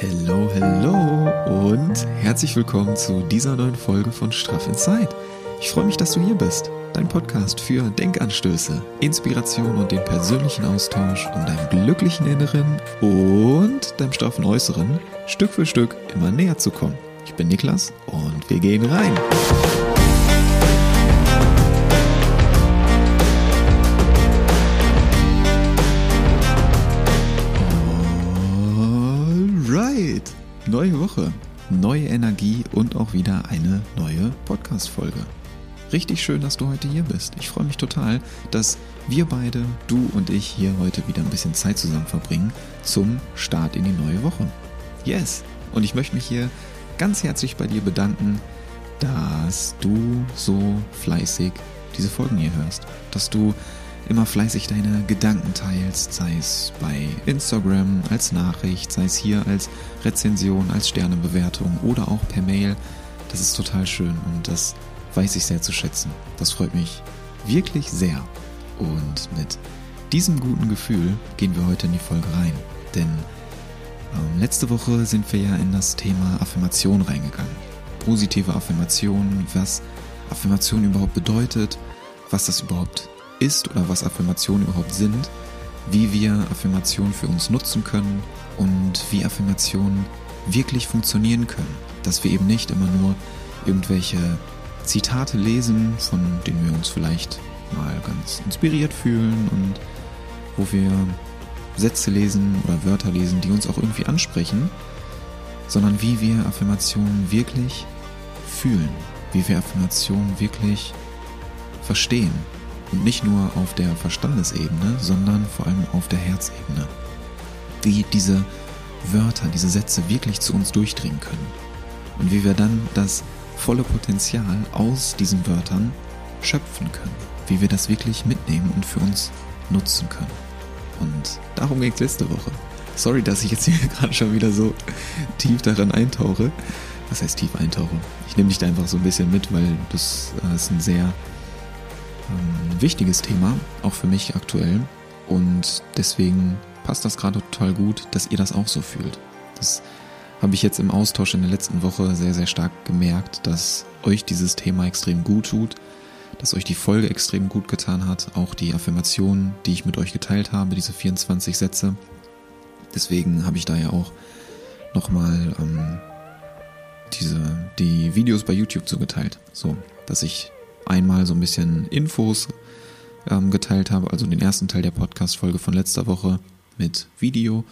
Hello, hello und herzlich willkommen zu dieser neuen Folge von Straff Inside. Ich freue mich, dass du hier bist. Dein Podcast für Denkanstöße, Inspiration und den persönlichen Austausch, um deinem glücklichen Inneren und deinem straffen Äußeren Stück für Stück immer näher zu kommen. Ich bin Niklas und wir gehen rein. Neue Woche, neue Energie und auch wieder eine neue Podcast-Folge. Richtig schön, dass du heute hier bist. Ich freue mich total, dass wir beide, du und ich, hier heute wieder ein bisschen Zeit zusammen verbringen zum Start in die neue Woche. Yes! Und ich möchte mich hier ganz herzlich bei dir bedanken, dass du so fleißig diese Folgen hier hörst. Dass du immer fleißig deine Gedanken teilst, sei es bei Instagram als Nachricht, sei es hier als Rezension, als Sternebewertung oder auch per Mail. Das ist total schön und das weiß ich sehr zu schätzen. Das freut mich wirklich sehr. Und mit diesem guten Gefühl gehen wir heute in die Folge rein. Denn ähm, letzte Woche sind wir ja in das Thema Affirmation reingegangen. Positive Affirmation, was Affirmation überhaupt bedeutet, was das überhaupt ist oder was Affirmationen überhaupt sind, wie wir Affirmationen für uns nutzen können und wie Affirmationen wirklich funktionieren können. Dass wir eben nicht immer nur irgendwelche Zitate lesen, von denen wir uns vielleicht mal ganz inspiriert fühlen und wo wir Sätze lesen oder Wörter lesen, die uns auch irgendwie ansprechen, sondern wie wir Affirmationen wirklich fühlen, wie wir Affirmationen wirklich verstehen. Und nicht nur auf der Verstandesebene, sondern vor allem auf der Herzebene. Wie diese Wörter, diese Sätze wirklich zu uns durchdringen können. Und wie wir dann das volle Potenzial aus diesen Wörtern schöpfen können. Wie wir das wirklich mitnehmen und für uns nutzen können. Und darum ging es letzte Woche. Sorry, dass ich jetzt hier gerade schon wieder so tief daran eintauche. Was heißt tief eintauche? Ich nehme dich da einfach so ein bisschen mit, weil das äh, ist ein sehr wichtiges Thema, auch für mich aktuell. Und deswegen passt das gerade total gut, dass ihr das auch so fühlt. Das habe ich jetzt im Austausch in der letzten Woche sehr, sehr stark gemerkt, dass euch dieses Thema extrem gut tut, dass euch die Folge extrem gut getan hat, auch die Affirmationen, die ich mit euch geteilt habe, diese 24 Sätze. Deswegen habe ich da ja auch nochmal ähm, diese, die Videos bei YouTube zugeteilt, so, dass ich einmal so ein bisschen Infos ähm, geteilt habe, also den ersten Teil der Podcast-Folge von letzter Woche mit Video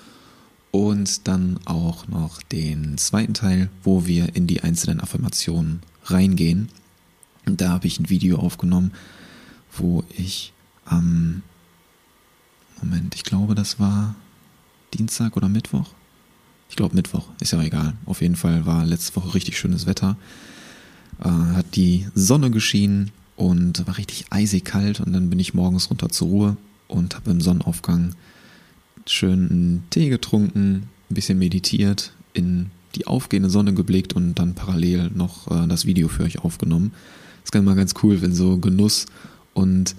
und dann auch noch den zweiten Teil, wo wir in die einzelnen Affirmationen reingehen. Da habe ich ein Video aufgenommen, wo ich am Moment, ich glaube, das war Dienstag oder Mittwoch. Ich glaube Mittwoch, ist ja egal. Auf jeden Fall war letzte Woche richtig schönes Wetter. Äh, hat die Sonne geschienen und war richtig eisig kalt und dann bin ich morgens runter zur Ruhe und habe im Sonnenaufgang schön einen Tee getrunken, ein bisschen meditiert, in die aufgehende Sonne geblickt und dann parallel noch äh, das Video für euch aufgenommen. Das ist ganz mal ganz cool, wenn so Genuss und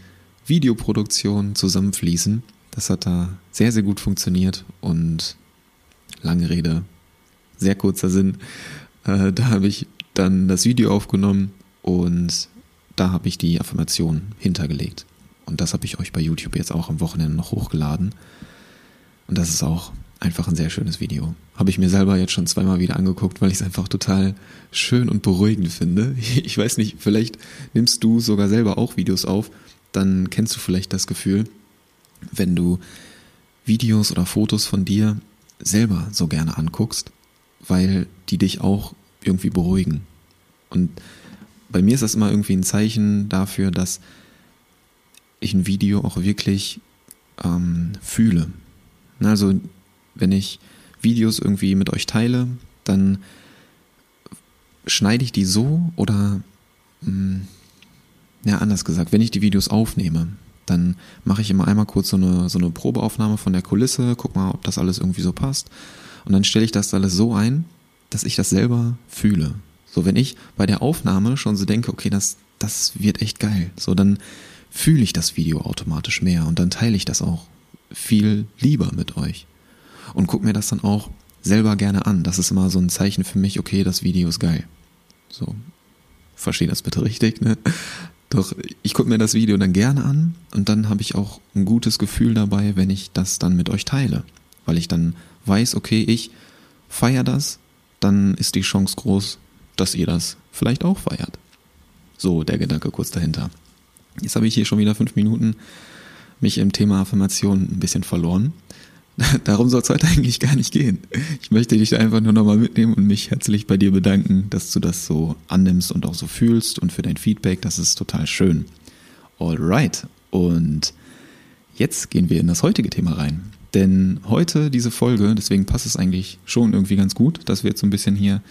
Videoproduktion zusammenfließen. Das hat da sehr, sehr gut funktioniert und lange Rede, sehr kurzer Sinn. Äh, da habe ich dann das Video aufgenommen und da habe ich die Affirmation hintergelegt. Und das habe ich euch bei YouTube jetzt auch am Wochenende noch hochgeladen. Und das ist auch einfach ein sehr schönes Video. Habe ich mir selber jetzt schon zweimal wieder angeguckt, weil ich es einfach total schön und beruhigend finde. Ich weiß nicht, vielleicht nimmst du sogar selber auch Videos auf, dann kennst du vielleicht das Gefühl, wenn du Videos oder Fotos von dir selber so gerne anguckst, weil die dich auch irgendwie beruhigen. Und bei mir ist das immer irgendwie ein Zeichen dafür, dass ich ein Video auch wirklich ähm, fühle. Also wenn ich Videos irgendwie mit euch teile, dann schneide ich die so oder mh, hm, ja anders gesagt, wenn ich die Videos aufnehme, dann mache ich immer einmal kurz so eine, so eine Probeaufnahme von der Kulisse, guck mal, ob das alles irgendwie so passt. Und dann stelle ich das alles so ein, dass ich das selber fühle. So, wenn ich bei der Aufnahme schon so denke, okay, das, das wird echt geil, so dann fühle ich das Video automatisch mehr und dann teile ich das auch viel lieber mit euch. Und guck mir das dann auch selber gerne an. Das ist immer so ein Zeichen für mich, okay, das Video ist geil. So, verstehe das bitte richtig, ne? Doch ich gucke mir das Video dann gerne an und dann habe ich auch ein gutes Gefühl dabei, wenn ich das dann mit euch teile. Weil ich dann weiß, okay, ich feiere das, dann ist die Chance groß, dass ihr das vielleicht auch feiert. So, der Gedanke kurz dahinter. Jetzt habe ich hier schon wieder fünf Minuten mich im Thema Affirmation ein bisschen verloren. Darum soll es heute eigentlich gar nicht gehen. Ich möchte dich einfach nur nochmal mitnehmen und mich herzlich bei dir bedanken, dass du das so annimmst und auch so fühlst und für dein Feedback. Das ist total schön. Alright. Und jetzt gehen wir in das heutige Thema rein. Denn heute diese Folge, deswegen passt es eigentlich schon irgendwie ganz gut, dass wir jetzt so ein bisschen hier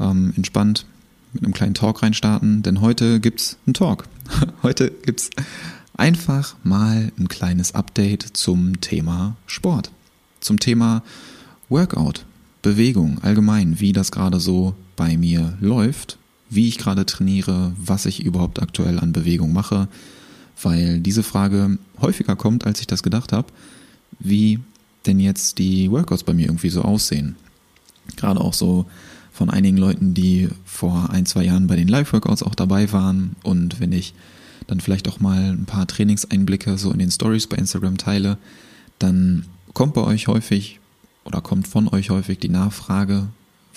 ähm, entspannt mit einem kleinen Talk reinstarten. Denn heute gibt's einen Talk. Heute gibt's einfach mal ein kleines Update zum Thema Sport, zum Thema Workout, Bewegung allgemein, wie das gerade so bei mir läuft, wie ich gerade trainiere, was ich überhaupt aktuell an Bewegung mache, weil diese Frage häufiger kommt, als ich das gedacht habe, wie denn jetzt die Workouts bei mir irgendwie so aussehen. Gerade auch so von einigen Leuten, die vor ein, zwei Jahren bei den Live-Workouts auch dabei waren und wenn ich dann vielleicht auch mal ein paar Trainingseinblicke so in den Stories bei Instagram teile, dann kommt bei euch häufig oder kommt von euch häufig die Nachfrage,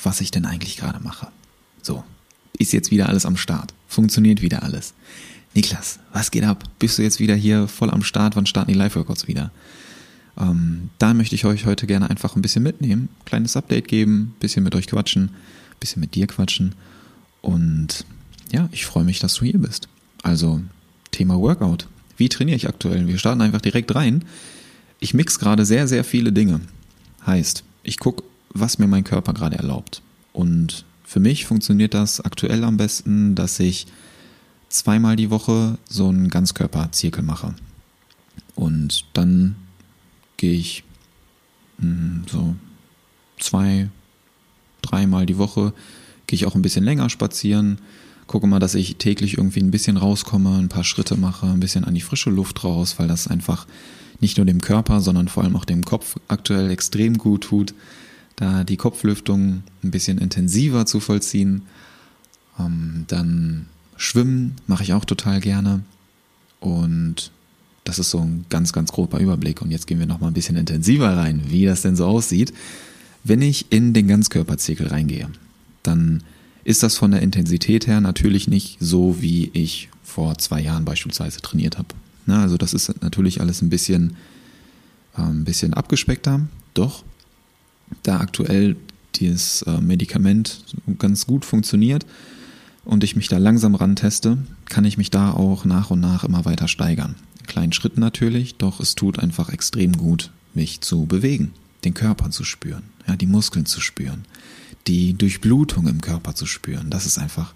was ich denn eigentlich gerade mache. So, ist jetzt wieder alles am Start? Funktioniert wieder alles? Niklas, was geht ab? Bist du jetzt wieder hier voll am Start? Wann starten die Live-Workouts wieder? Ähm, da möchte ich euch heute gerne einfach ein bisschen mitnehmen, kleines Update geben, bisschen mit euch quatschen, bisschen mit dir quatschen und ja, ich freue mich, dass du hier bist. Also Thema Workout. Wie trainiere ich aktuell? Wir starten einfach direkt rein. Ich mix gerade sehr, sehr viele Dinge. Heißt, ich gucke, was mir mein Körper gerade erlaubt. Und für mich funktioniert das aktuell am besten, dass ich zweimal die Woche so einen Ganzkörperzirkel mache. Und dann gehe ich hm, so zwei, dreimal die Woche, gehe ich auch ein bisschen länger spazieren, gucke mal, dass ich täglich irgendwie ein bisschen rauskomme, ein paar Schritte mache, ein bisschen an die frische Luft raus, weil das einfach nicht nur dem Körper, sondern vor allem auch dem Kopf aktuell extrem gut tut, da die Kopflüftung ein bisschen intensiver zu vollziehen. Ähm, dann Schwimmen mache ich auch total gerne und das ist so ein ganz, ganz grober Überblick. Und jetzt gehen wir noch mal ein bisschen intensiver rein, wie das denn so aussieht. Wenn ich in den Ganzkörperzirkel reingehe, dann ist das von der Intensität her natürlich nicht so, wie ich vor zwei Jahren beispielsweise trainiert habe. Na, also das ist natürlich alles ein bisschen, äh, ein bisschen abgespeckter, doch da aktuell dieses äh, Medikament ganz gut funktioniert und ich mich da langsam ranteste, kann ich mich da auch nach und nach immer weiter steigern. In kleinen Schritten natürlich, doch es tut einfach extrem gut, mich zu bewegen, den Körper zu spüren, ja, die Muskeln zu spüren, die Durchblutung im Körper zu spüren. Das ist einfach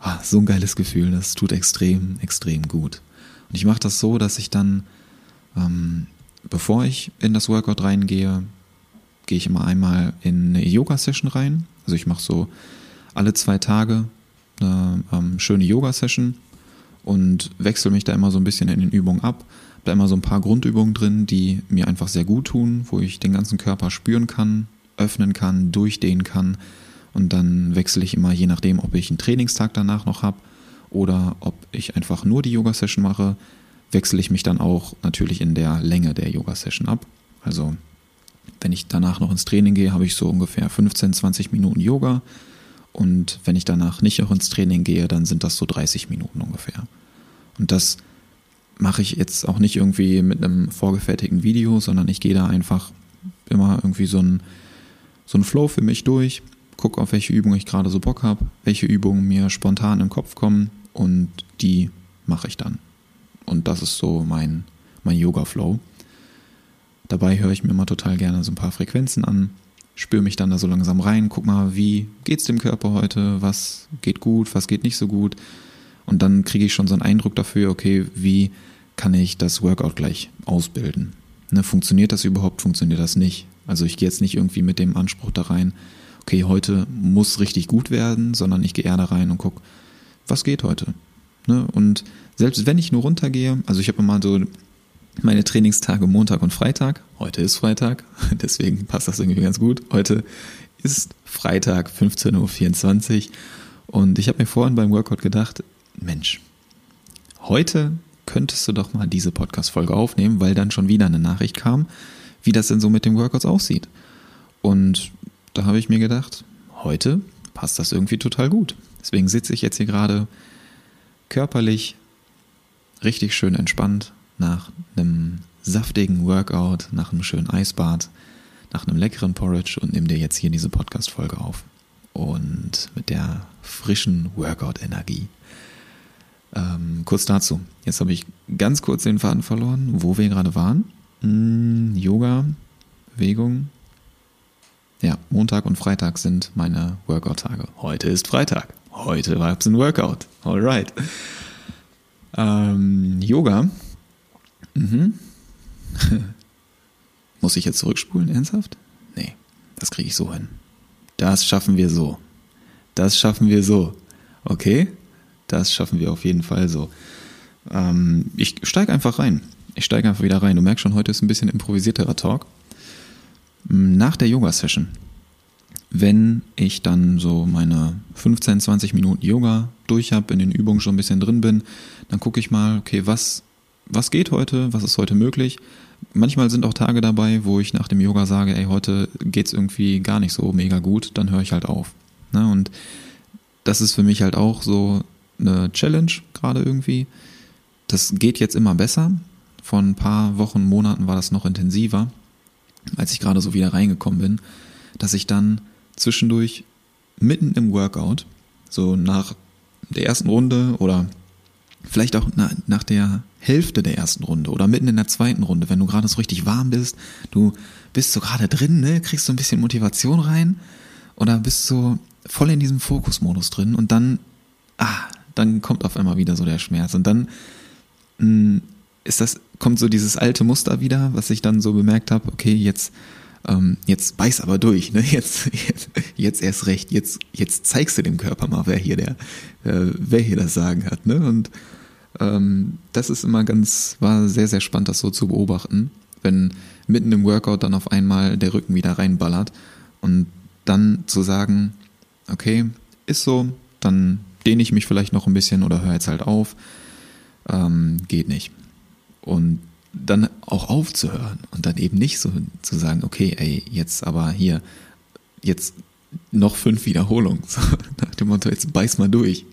ah, so ein geiles Gefühl. Das tut extrem, extrem gut. Und ich mache das so, dass ich dann, ähm, bevor ich in das Workout reingehe, gehe ich immer einmal in eine Yoga-Session rein. Also ich mache so alle zwei Tage eine ähm, schöne Yoga-Session und wechsle mich da immer so ein bisschen in den Übungen ab. Da immer so ein paar Grundübungen drin, die mir einfach sehr gut tun, wo ich den ganzen Körper spüren kann, öffnen kann, durchdehnen kann. Und dann wechsle ich immer, je nachdem, ob ich einen Trainingstag danach noch habe oder ob ich einfach nur die Yoga-Session mache, wechsle ich mich dann auch natürlich in der Länge der Yoga-Session ab. Also wenn ich danach noch ins Training gehe, habe ich so ungefähr 15, 20 Minuten Yoga. Und wenn ich danach nicht noch ins Training gehe, dann sind das so 30 Minuten ungefähr. Und das mache ich jetzt auch nicht irgendwie mit einem vorgefertigten Video, sondern ich gehe da einfach immer irgendwie so ein so ein Flow für mich durch, gucke auf welche Übung ich gerade so Bock habe, welche Übungen mir spontan im Kopf kommen und die mache ich dann. Und das ist so mein, mein Yoga-Flow. Dabei höre ich mir immer total gerne so ein paar Frequenzen an, spüre mich dann da so langsam rein, guck mal, wie geht's dem Körper heute, was geht gut, was geht nicht so gut. Und dann kriege ich schon so einen Eindruck dafür, okay, wie kann ich das Workout gleich ausbilden? Ne, funktioniert das überhaupt, funktioniert das nicht? Also ich gehe jetzt nicht irgendwie mit dem Anspruch da rein, okay, heute muss richtig gut werden, sondern ich gehe eher da rein und gucke, was geht heute. Ne? Und selbst wenn ich nur runtergehe, also ich habe immer so meine Trainingstage Montag und Freitag. Heute ist Freitag, deswegen passt das irgendwie ganz gut. Heute ist Freitag 15.24 Uhr und ich habe mir vorhin beim Workout gedacht, Mensch, heute könntest du doch mal diese Podcast-Folge aufnehmen, weil dann schon wieder eine Nachricht kam, wie das denn so mit den Workouts aussieht. Und da habe ich mir gedacht, heute passt das irgendwie total gut. Deswegen sitze ich jetzt hier gerade körperlich richtig schön entspannt nach einem saftigen Workout, nach einem schönen Eisbad, nach einem leckeren Porridge und nehme dir jetzt hier diese Podcast-Folge auf. Und mit der frischen Workout-Energie. Ähm, kurz dazu. Jetzt habe ich ganz kurz den Faden verloren, wo wir gerade waren. Hm, Yoga, Bewegung. Ja, Montag und Freitag sind meine Workout-Tage. Heute ist Freitag. Heute war es ein Workout. Alright. Ähm, Yoga Mhm. Muss ich jetzt zurückspulen, ernsthaft? Nee, das kriege ich so hin. Das schaffen wir so. Das schaffen wir so. Okay? Das schaffen wir auf jeden Fall so. Ähm, ich steige einfach rein. Ich steige einfach wieder rein. Du merkst schon, heute ist ein bisschen improvisierterer Talk. Nach der Yoga-Session, wenn ich dann so meine 15, 20 Minuten Yoga durch habe, in den Übungen schon ein bisschen drin bin, dann gucke ich mal, okay, was was geht heute, was ist heute möglich. Manchmal sind auch Tage dabei, wo ich nach dem Yoga sage, ey, heute geht's irgendwie gar nicht so mega gut, dann höre ich halt auf. Ne? Und das ist für mich halt auch so eine Challenge gerade irgendwie. Das geht jetzt immer besser. Vor ein paar Wochen, Monaten war das noch intensiver, als ich gerade so wieder reingekommen bin, dass ich dann zwischendurch mitten im Workout, so nach der ersten Runde oder vielleicht auch nach der Hälfte der ersten Runde oder mitten in der zweiten Runde, wenn du gerade so richtig warm bist, du bist so gerade drin, ne, kriegst so ein bisschen Motivation rein oder bist so voll in diesem Fokusmodus drin und dann, ah, dann kommt auf einmal wieder so der Schmerz und dann mh, hm, ist das, kommt so dieses alte Muster wieder, was ich dann so bemerkt habe, okay, jetzt, ähm, jetzt beiß aber durch, ne? Jetzt, jetzt, jetzt erst recht, jetzt, jetzt zeigst du dem Körper mal, wer hier der, äh, wer hier das Sagen hat, ne? Und ähm, das ist immer ganz, war sehr, sehr spannend, das so zu beobachten, wenn mitten im Workout dann auf einmal der Rücken wieder reinballert und dann zu sagen, okay, ist so, dann dehne ich mich vielleicht noch ein bisschen oder höre jetzt halt auf, ähm, geht nicht. Und dann auch aufzuhören und dann eben nicht so zu sagen, okay, ey, jetzt aber hier, jetzt noch fünf Wiederholungen, so, nach dem Motto, jetzt beiß mal durch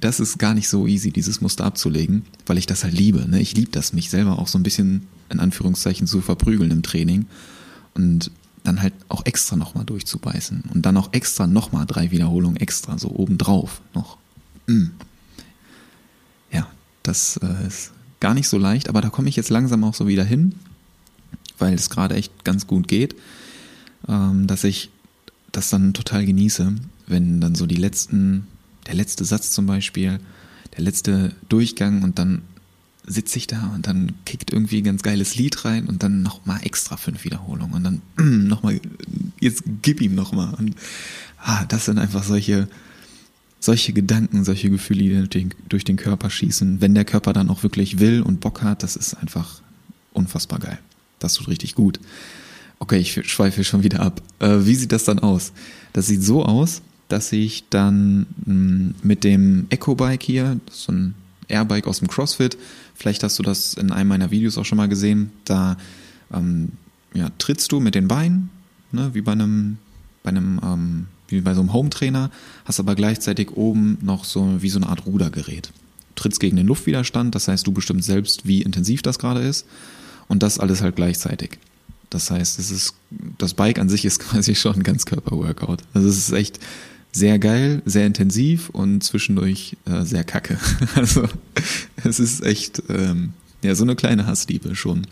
das ist gar nicht so easy, dieses Muster abzulegen, weil ich das halt liebe. Ne? Ich liebe das, mich selber auch so ein bisschen in Anführungszeichen zu verprügeln im Training und dann halt auch extra nochmal durchzubeißen und dann auch extra nochmal drei Wiederholungen extra, so obendrauf noch. Mm. Ja, das äh, ist gar nicht so leicht, aber da komme ich jetzt langsam auch so wieder hin, weil es gerade echt ganz gut geht, ähm, dass ich das dann total genieße, wenn dann so die letzten der letzte Satz zum Beispiel, der letzte Durchgang und dann sitze ich da und dann kickt irgendwie ein ganz geiles Lied rein und dann nochmal extra fünf Wiederholungen und dann nochmal, jetzt gib ihm nochmal. Ah, das sind einfach solche, solche Gedanken, solche Gefühle, die durch den, durch den Körper schießen. Wenn der Körper dann auch wirklich will und Bock hat, das ist einfach unfassbar geil. Das tut richtig gut. Okay, ich schweife schon wieder ab. Äh, wie sieht das dann aus? Das sieht so aus, dass ich dann hm, mit dem Eco-Bike hier, so ein Airbike aus dem CrossFit, vielleicht hast du das in einem meiner Videos auch schon mal gesehen, da ähm, ja, trittst du mit den Beinen, ne, wie bei einem, bei einem, ähm, wie bei so einem Home-Trainer, hast aber gleichzeitig oben noch so wie so eine Art Rudergerät. Trittst gegen den Luftwiderstand, das heißt, du bestimmst selbst, wie intensiv das gerade ist und das alles halt gleichzeitig. Das heißt, es ist, das Bike an sich ist quasi schon ein Ganzkörper-Workout. Also es ist echt sehr geil, sehr intensiv und zwischendurch äh, sehr kacke. Also es ist echt ähm, ja so eine kleine Hassliebe schon.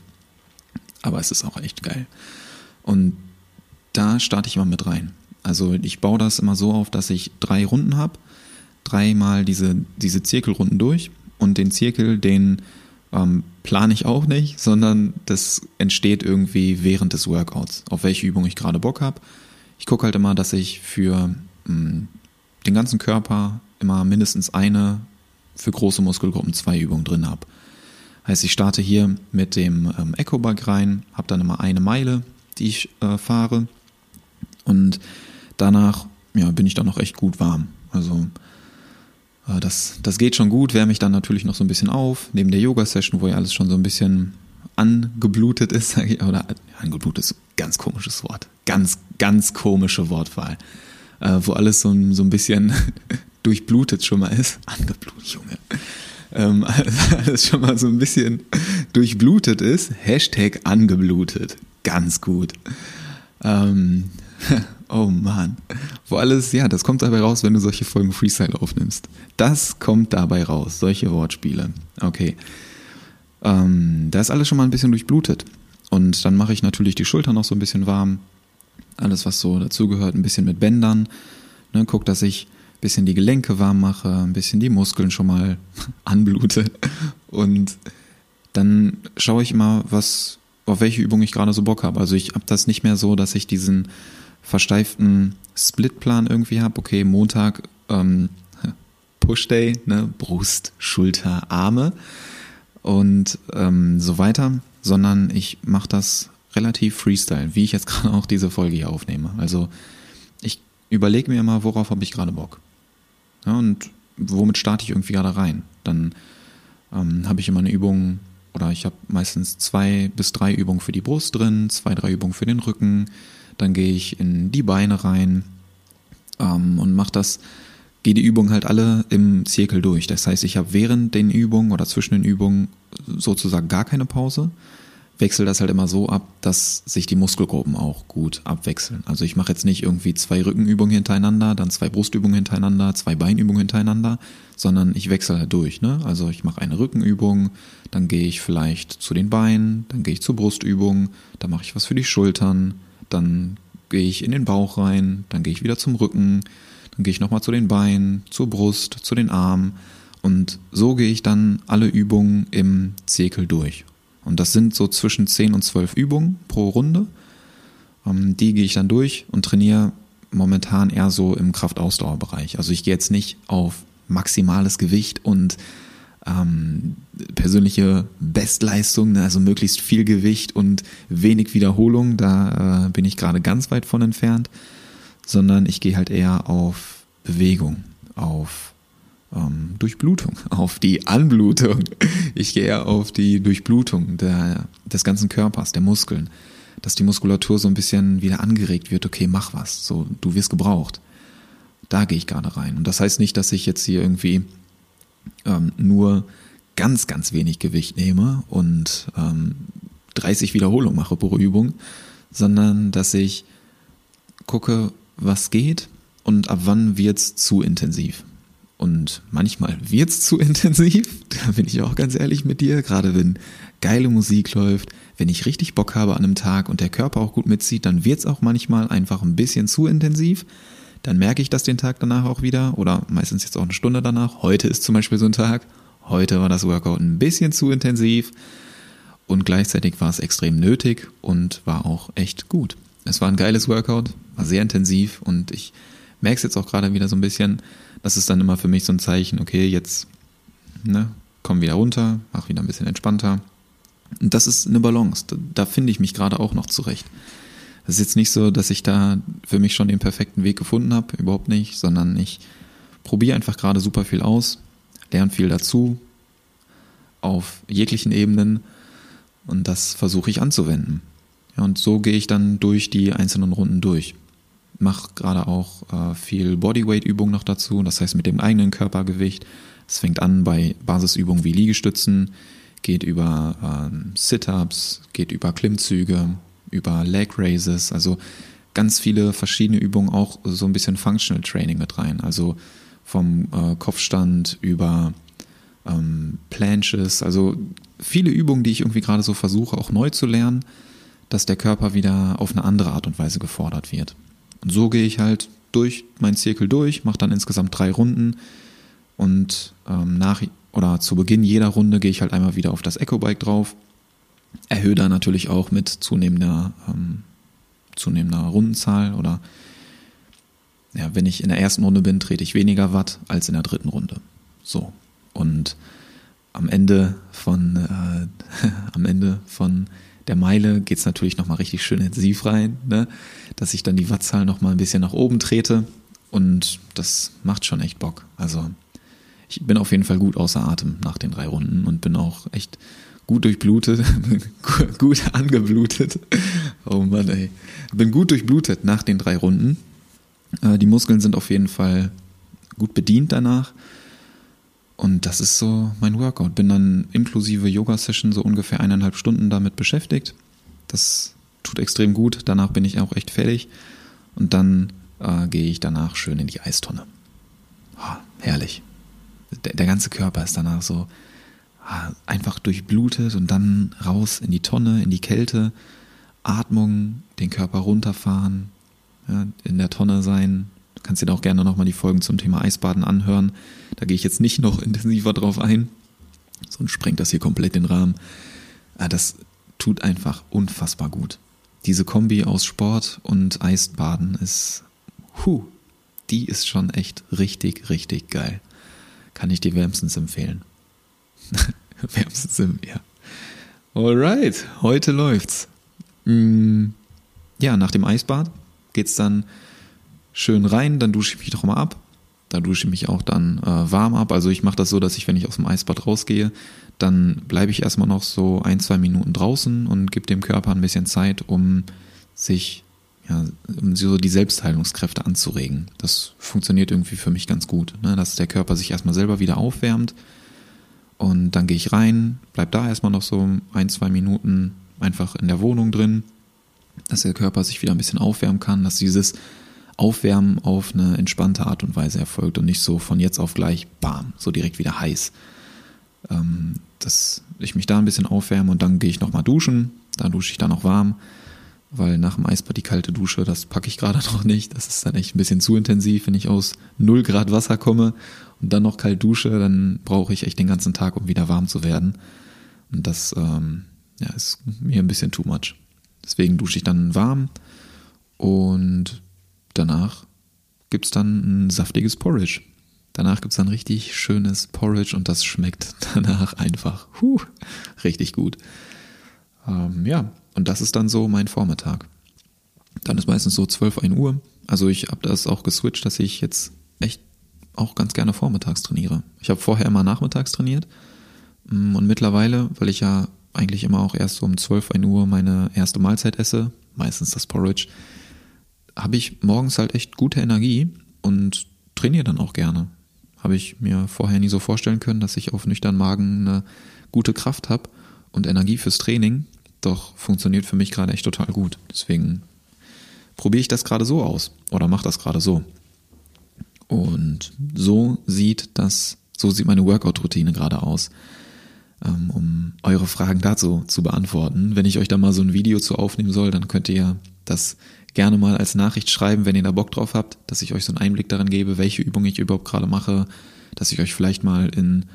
Aber es ist auch echt geil. Und da starte ich mal mit rein. Also ich baue das immer so auf, dass ich drei Runden habe, dreimal diese, diese Zirkelrunden durch und den Zirkel, den ähm, plane ich auch nicht, sondern das entsteht irgendwie während des Workouts, auf welche Übung ich gerade Bock habe. Ich gucke halt immer, dass ich für den ganzen Körper immer mindestens eine für große Muskelgruppen zwei Übungen drin habe. Heißt, ich starte hier mit dem ähm, Eco-Bike rein, habe dann immer eine Meile, die ich äh, fahre und danach ja, bin ich dann noch echt gut warm. Also äh, das, das geht schon gut, wärme ich dann natürlich noch so ein bisschen auf, neben der Yoga-Session, wo ja alles schon so ein bisschen angeblutet ist, oder angeblutet ist ganz komisches Wort, ganz, ganz komische Wortwahl, äh, wo alles so, so ein bisschen durchblutet schon mal ist. Angeblutet, Junge. Ähm, alles schon mal so ein bisschen durchblutet ist. Hashtag angeblutet. Ganz gut. Ähm, oh Mann. Wo alles, ja, das kommt dabei raus, wenn du solche Folgen Freestyle aufnimmst. Das kommt dabei raus, solche Wortspiele. Okay. Ähm, da ist alles schon mal ein bisschen durchblutet. Und dann mache ich natürlich die Schultern noch so ein bisschen warm. Alles, was so dazugehört, ein bisschen mit Bändern. Ne, guck, dass ich ein bisschen die Gelenke warm mache, ein bisschen die Muskeln schon mal anblute. Und dann schaue ich immer, was, auf welche Übung ich gerade so Bock habe. Also ich habe das nicht mehr so, dass ich diesen versteiften Splitplan irgendwie habe. Okay, Montag ähm, Push Day, ne, Brust, Schulter, Arme und ähm, so weiter, sondern ich mache das relativ Freestyle, wie ich jetzt gerade auch diese Folge hier aufnehme. Also ich überlege mir immer, worauf habe ich gerade Bock. Ja, und womit starte ich irgendwie gerade rein. Dann ähm, habe ich immer eine Übung oder ich habe meistens zwei bis drei Übungen für die Brust drin, zwei, drei Übungen für den Rücken. Dann gehe ich in die Beine rein ähm, und mache das gehe die Übungen halt alle im Zirkel durch. Das heißt, ich habe während den Übungen oder zwischen den Übungen sozusagen gar keine Pause. Wechsle das halt immer so ab, dass sich die Muskelgruppen auch gut abwechseln. Also ich mache jetzt nicht irgendwie zwei Rückenübungen hintereinander, dann zwei Brustübungen hintereinander, zwei Beinübungen hintereinander, sondern ich wechsle halt durch. Ne? Also ich mache eine Rückenübung, dann gehe ich vielleicht zu den Beinen, dann gehe ich zur Brustübung, dann mache ich was für die Schultern, dann gehe ich in den Bauch rein, dann gehe ich wieder zum Rücken, dann gehe ich nochmal zu den Beinen, zur Brust, zu den Armen und so gehe ich dann alle Übungen im Zirkel durch. Und das sind so zwischen 10 und 12 Übungen pro Runde. Ähm, die gehe ich dann durch und trainiere momentan eher so im Kraftausdauerbereich. Also ich gehe jetzt nicht auf maximales Gewicht und ähm, persönliche Bestleistung, ne, also möglichst viel Gewicht und wenig Wiederholung. Da äh, bin ich gerade ganz weit von entfernt sondern ich gehe halt eher auf Bewegung, auf ähm, Durchblutung, auf die Anblutung. Ich gehe auf die Durchblutung der, des ganzen Körpers, der Muskeln, dass die Muskulatur so ein bisschen wieder angeregt wird. Okay, mach was, so du wirst gebraucht. Da gehe ich gerade rein. Und das heißt nicht, dass ich jetzt hier irgendwie ähm, nur ganz, ganz wenig Gewicht nehme und ähm, 30 Wiederholungen mache pro Übung, sondern dass ich gucke, was geht und ab wann wird's zu intensiv. Und manchmal wird's zu intensiv, da bin ich auch ganz ehrlich mit dir, gerade wenn geile Musik läuft, wenn ich richtig Bock habe an einem Tag und der Körper auch gut mitzieht, dann wird's auch manchmal einfach ein bisschen zu intensiv. Dann merke ich das den Tag danach auch wieder oder meistens jetzt auch eine Stunde danach. Heute ist zum Beispiel so ein Tag. Heute war das Workout ein bisschen zu intensiv und gleichzeitig war es extrem nötig und war auch echt gut. Es war ein geiles Workout, war sehr intensiv und ich merke es jetzt auch gerade wieder so ein bisschen. Das ist dann immer für mich so ein Zeichen, okay, jetzt ne, komm wieder runter, mach wieder ein bisschen entspannter. Und das ist eine Balance. Da, da finde ich mich gerade auch noch zurecht. Es ist jetzt nicht so, dass ich da für mich schon den perfekten Weg gefunden habe, überhaupt nicht, sondern ich probiere einfach gerade super viel aus, lerne viel dazu, auf jeglichen Ebenen und das versuche ich anzuwenden. Ja, und so gehe ich dann durch die einzelnen Runden durch. Mache gerade auch äh, viel Bodyweight-Übung noch dazu, das heißt mit dem eigenen Körpergewicht. Es fängt an bei Basisübungen wie Liegestützen, geht über ähm, Sit-ups, geht über Klimmzüge, über Leg Raises, also ganz viele verschiedene Übungen, auch so ein bisschen Functional Training mit rein. Also vom äh, Kopfstand über ähm, Planches, also viele Übungen, die ich irgendwie gerade so versuche auch neu zu lernen dass der Körper wieder auf eine andere Art und Weise gefordert wird. Und so gehe ich halt durch meinen Zirkel durch, mache dann insgesamt drei Runden und ähm, nach oder zu Beginn jeder Runde gehe ich halt einmal wieder auf das Eco-Bike drauf, erhöhe da natürlich auch mit zunehmender, ähm, zunehmender Rundenzahl oder ja, wenn ich in der ersten Runde bin, trete ich weniger Watt als in der dritten Runde. So. Und am Ende von, äh, am Ende von der Meile geht es natürlich nochmal richtig schön intensiv rein, ne? dass ich dann die Wattzahl nochmal ein bisschen nach oben trete und das macht schon echt Bock. Also ich bin auf jeden Fall gut außer Atem nach den drei Runden und bin auch echt gut durchblutet, gut angeblutet. Oh Mann, ey. Bin gut durchblutet nach den drei Runden. Äh, die Muskeln sind auf jeden Fall gut bedient danach. Und das ist so mein Workout. Bin dann inklusive Yoga-Session so ungefähr eineinhalb Stunden damit beschäftigt. Das tut extrem gut. Danach bin ich auch echt fertig. Und dann äh, gehe ich danach schön in die Eistonne. Oh, herrlich. Der, der, ganze Körper ist danach so ah, einfach durchblutet und dann raus in die Tonne, in die Kälte. Atmung, den Körper runterfahren, ja, in der Tonne sein, kannst dir auch gerne nochmal die Folgen zum Thema Eisbaden anhören. Da gehe ich jetzt nicht noch intensiver drauf ein, sonst sprengt das hier komplett den Rahmen. Aber das tut einfach unfassbar gut. Diese Kombi aus Sport und Eisbaden ist, huh, die ist schon echt richtig, richtig geil. Kann ich dir wärmstens empfehlen. wärmstens, ja. Alright, heute läuft's. Mm, ja, nach dem Eisbad geht's dann schön rein, dann dusche ich mich doch mal ab. Da dusche ich mich auch dann äh, warm ab. Also ich mache das so, dass ich, wenn ich aus dem Eisbad rausgehe, dann bleibe ich erstmal noch so ein, zwei Minuten draußen und gebe dem Körper ein bisschen Zeit, um sich, ja, um so die Selbstheilungskräfte anzuregen. Das funktioniert irgendwie für mich ganz gut, ne? dass der Körper sich erstmal selber wieder aufwärmt. Und dann gehe ich rein, bleib da erstmal noch so ein, zwei Minuten einfach in der Wohnung drin, dass der Körper sich wieder ein bisschen aufwärmen kann, dass dieses Aufwärmen auf eine entspannte Art und Weise erfolgt und nicht so von jetzt auf gleich, bam, so direkt wieder heiß. Ähm, dass ich mich da ein bisschen aufwärme und dann gehe ich nochmal duschen. Da dusche ich dann noch warm, weil nach dem Eisbad die kalte Dusche, das packe ich gerade noch nicht. Das ist dann echt ein bisschen zu intensiv, wenn ich aus 0 Grad Wasser komme und dann noch kalt dusche, dann brauche ich echt den ganzen Tag, um wieder warm zu werden. Und das ähm, ja, ist mir ein bisschen too much. Deswegen dusche ich dann warm und danach gibt es dann ein saftiges Porridge. Danach gibt es dann richtig schönes Porridge und das schmeckt danach einfach huh, richtig gut. Ähm, ja, und das ist dann so mein Vormittag. Dann ist meistens so 12, 1 Uhr. Also ich habe das auch geswitcht, dass ich jetzt echt auch ganz gerne vormittags trainiere. Ich habe vorher immer nachmittags trainiert mm, und mittlerweile, weil ich ja eigentlich immer auch erst so um 12, 1 Uhr meine erste Mahlzeit esse, meistens das Porridge, habe ich morgens halt echt gute Energie und trainiere dann auch gerne. Habe ich mir vorher nie so vorstellen können, dass ich auf nüchternen Magen eine gute Kraft habe und Energie fürs Training. Doch funktioniert für mich gerade echt total gut. Deswegen probiere ich das gerade so aus oder mache das gerade so. Und so sieht das, so sieht meine Workout-Routine gerade aus. Ähm, um eure Fragen dazu zu beantworten. Wenn ich euch da mal so ein Video zu aufnehmen soll, dann könnt ihr das gerne mal als Nachricht schreiben, wenn ihr da Bock drauf habt, dass ich euch so einen Einblick darin gebe, welche Übung ich überhaupt gerade mache, dass ich euch vielleicht mal in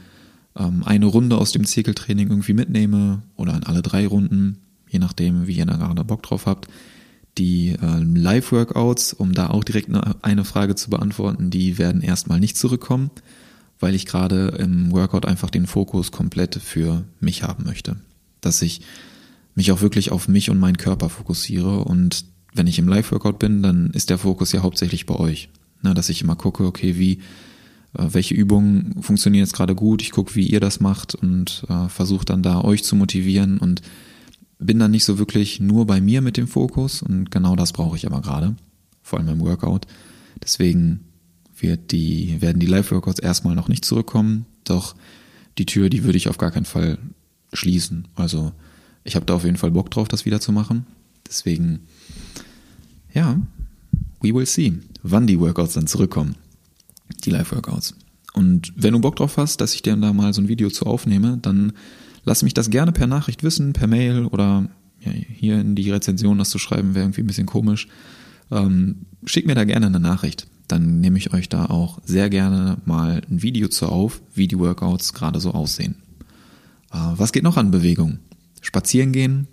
ähm, eine Runde aus dem Zirkeltraining irgendwie mitnehme oder in alle drei Runden, je nachdem, wie ihr da gerade Bock drauf habt. Die äh, Live-Workouts, um da auch direkt eine, eine Frage zu beantworten, die werden erstmal nicht zurückkommen, weil ich gerade im Workout einfach den Fokus komplett für mich haben möchte. Dass ich mich auch wirklich auf mich und meinen Körper fokussiere und wenn ich im Live-Workout bin, dann ist der Fokus ja hauptsächlich bei euch. Ne, dass ich immer gucke, okay, wie, äh, welche Übungen funktionieren jetzt gerade gut, ich gucke, wie ihr das macht und äh, versuche dann da euch zu motivieren und bin dann nicht so wirklich nur bei mir mit dem Fokus und genau das brauche ich aber gerade, vor allem im Workout. Deswegen wird die, werden die Live-Workouts erstmal noch nicht zurückkommen, doch die Tür, die würde ich auf gar keinen Fall schließen. Also ich habe da auf jeden Fall Bock drauf, das wieder zu machen. Deswegen ja, we will see, wann die Workouts dann zurückkommen. Die Live-Workouts. Und wenn du Bock drauf hast, dass ich dir da mal so ein Video zu aufnehme, dann lass mich das gerne per Nachricht wissen, per Mail oder ja, hier in die Rezension das zu schreiben, wäre irgendwie ein bisschen komisch. Ähm, schick mir da gerne eine Nachricht. Dann nehme ich euch da auch sehr gerne mal ein Video zu auf, wie die Workouts gerade so aussehen. Äh, was geht noch an Bewegung? Spazieren gehen,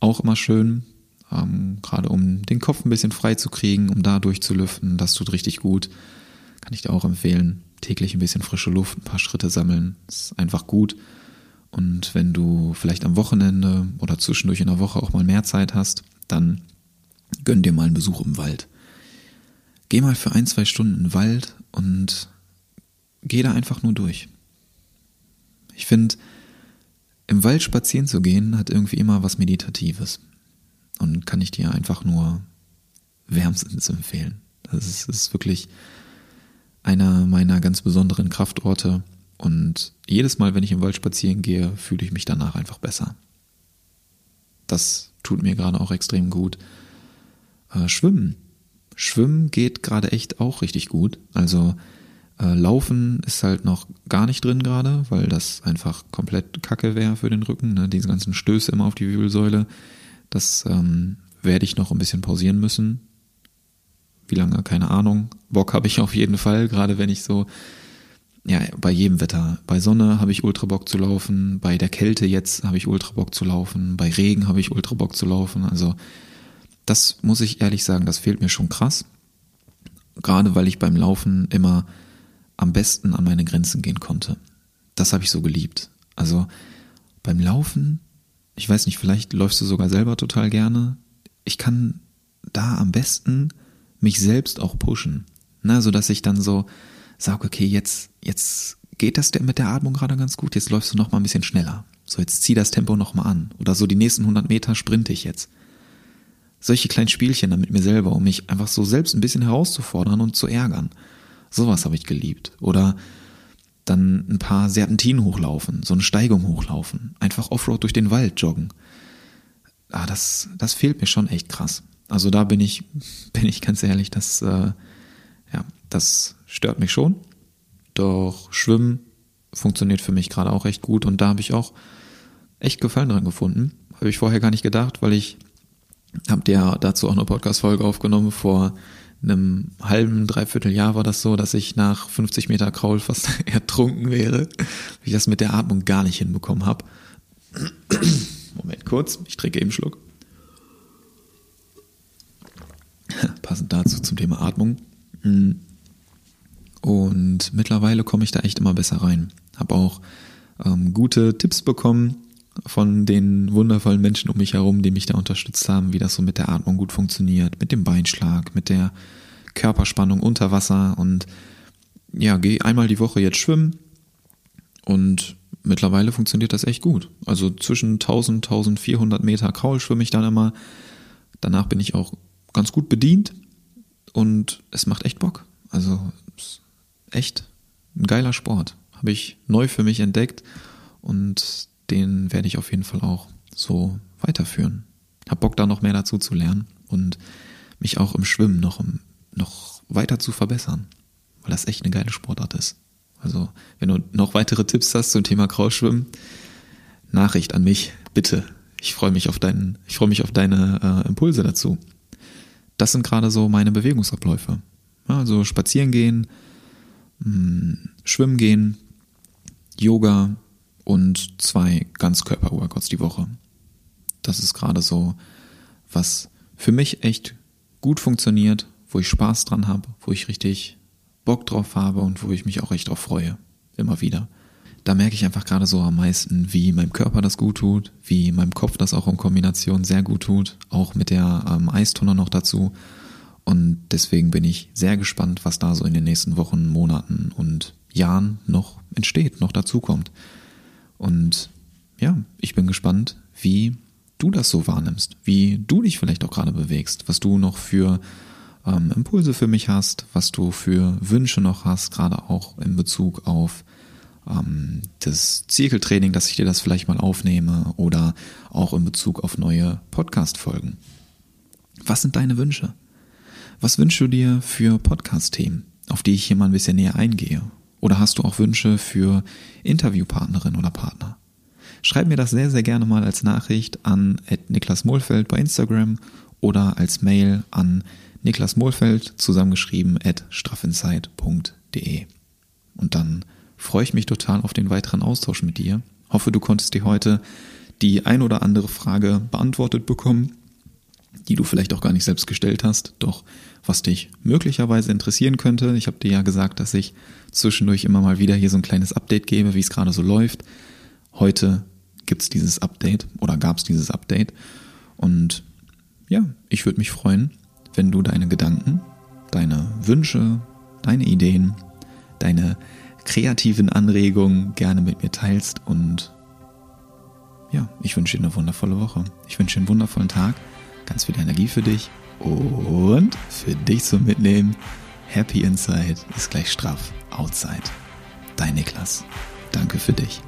auch immer schön ähm, gerade um den Kopf ein bisschen frei zu kriegen, um da durchzulüften. Das tut richtig gut. Kann ich dir auch empfehlen. täglich ein bisschen frische Luft, ein paar Schritte sammeln, ist einfach gut. Und wenn du vielleicht am Wochenende oder zwischendurch in der Woche auch mal mehr Zeit hast, dann gönn dir mal einen Besuch im Wald. Geh mal für ein, zwei Stunden in den Wald und geh da einfach nur durch. Ich finde, im Wald spazieren zu gehen hat irgendwie immer was Meditatives. Und kann ich dir einfach nur wärmstens empfehlen. Das ist, ist wirklich einer meiner ganz besonderen Kraftorte. Und jedes Mal, wenn ich im Wald spazieren gehe, fühle ich mich danach einfach besser. Das tut mir gerade auch extrem gut. Äh, Schwimmen. Schwimmen geht gerade echt auch richtig gut. Also äh, Laufen ist halt noch gar nicht drin gerade, weil das einfach komplett Kacke wäre für den Rücken. Ne? Diese ganzen Stöße immer auf die Wirbelsäule. Das ähm, werde ich noch ein bisschen pausieren müssen. Wie lange, keine Ahnung. Bock habe ich auf jeden Fall, gerade wenn ich so, ja, bei jedem Wetter. Bei Sonne habe ich ultra Bock zu laufen, bei der Kälte jetzt habe ich ultra Bock zu laufen, bei Regen habe ich ultra Bock zu laufen. Also das muss ich ehrlich sagen, das fehlt mir schon krass. Gerade weil ich beim Laufen immer am besten an meine Grenzen gehen konnte. Das habe ich so geliebt. Also beim Laufen, ich weiß nicht, vielleicht läufst du sogar selber total gerne. Ich kann da am besten mich selbst auch pushen. Ne, so dass ich dann so sage, okay, jetzt, jetzt geht das mit der Atmung gerade ganz gut, jetzt läufst du noch mal ein bisschen schneller. So, jetzt zieh das Tempo noch mal an. Oder so die nächsten 100 Meter sprinte ich jetzt. Solche kleinen Spielchen dann mit mir selber, um mich einfach so selbst ein bisschen herauszufordern und zu ärgern. Sowas habe ich geliebt. Oder dann ein paar Serpentinen hochlaufen, so eine Steigung hochlaufen, einfach Offroad durch den Wald joggen. Ah, das, das fehlt mir schon echt krass. Also da bin ich, bin ich ganz ehrlich, das, äh, ja, das stört mich schon. Doch Schwimmen funktioniert für mich gerade auch echt gut und da habe ich auch echt Gefallen dran gefunden. Habe ich vorher gar nicht gedacht, weil ich habe dir dazu auch eine Podcast-Folge aufgenommen vor einem halben, dreiviertel Jahr war das so, dass ich nach 50 Meter Kraul fast ertrunken wäre, ich das mit der Atmung gar nicht hinbekommen habe. Moment kurz, ich trinke eben Schluck. Passend dazu zum Thema Atmung. Hm. Und mittlerweile komme ich da echt immer besser rein. Habe auch ähm, gute Tipps bekommen von den wundervollen Menschen um mich herum, die mich da unterstützt haben, wie das so mit der Atmung gut funktioniert, mit dem Beinschlag, mit der Körperspannung unter Wasser und ja, gehe einmal die Woche jetzt schwimmen und mittlerweile funktioniert das echt gut. Also zwischen 1000, 1400 Meter Kraul schwimme ich dann immer. Danach bin ich auch ganz gut bedient und es macht echt Bock. Also echt ein geiler Sport. Habe ich neu für mich entdeckt und den werde ich auf jeden Fall auch so weiterführen. Hab Bock da noch mehr dazu zu lernen und mich auch im Schwimmen noch, noch weiter zu verbessern, weil das echt eine geile Sportart ist. Also, wenn du noch weitere Tipps hast zum Thema Kraulschwimmen, Nachricht an mich, bitte. Ich freue mich auf deinen, ich freue mich auf deine äh, Impulse dazu. Das sind gerade so meine Bewegungsabläufe. Ja, also spazieren gehen, mh, hm, schwimmen gehen, Yoga, und zwei Ganzkörper-Workouts die Woche. Das ist gerade so, was für mich echt gut funktioniert, wo ich Spaß dran habe, wo ich richtig Bock drauf habe und wo ich mich auch echt drauf freue. Immer wieder. Da merke ich einfach gerade so am meisten, wie meinem Körper das gut tut, wie meinem Kopf das auch in Kombination sehr gut tut, auch mit der ähm, Eistonne noch dazu. Und deswegen bin ich sehr gespannt, was da so in den nächsten Wochen, Monaten und Jahren noch entsteht, noch dazukommt. Und ja, ich bin gespannt, wie du das so wahrnimmst, wie du dich vielleicht auch gerade bewegst, was du noch für ähm, Impulse für mich hast, was du für Wünsche noch hast, gerade auch in Bezug auf ähm, das Zirkeltraining, dass ich dir das vielleicht mal aufnehme oder auch in Bezug auf neue Podcast-Folgen. Was sind deine Wünsche? Was wünschst du dir für Podcast-Themen, auf die ich hier mal ein bisschen näher eingehe? Oder hast du auch Wünsche für Interviewpartnerin oder Partner? Schreib mir das sehr, sehr gerne mal als Nachricht an Niklas Mohlfeld bei Instagram oder als Mail an Niklas Mohlfeld zusammengeschrieben at straffinsight.de. Und dann freue ich mich total auf den weiteren Austausch mit dir. Hoffe, du konntest dir heute die ein oder andere Frage beantwortet bekommen. Die du vielleicht auch gar nicht selbst gestellt hast, doch was dich möglicherweise interessieren könnte. Ich habe dir ja gesagt, dass ich zwischendurch immer mal wieder hier so ein kleines Update gebe, wie es gerade so läuft. Heute gibt es dieses Update oder gab es dieses Update. Und ja, ich würde mich freuen, wenn du deine Gedanken, deine Wünsche, deine Ideen, deine kreativen Anregungen gerne mit mir teilst. Und ja, ich wünsche dir eine wundervolle Woche. Ich wünsche dir einen wundervollen Tag, ganz viel Energie für dich und für dich zum Mitnehmen. Happy Inside ist gleich straff Outside. Dein Niklas. Danke für dich.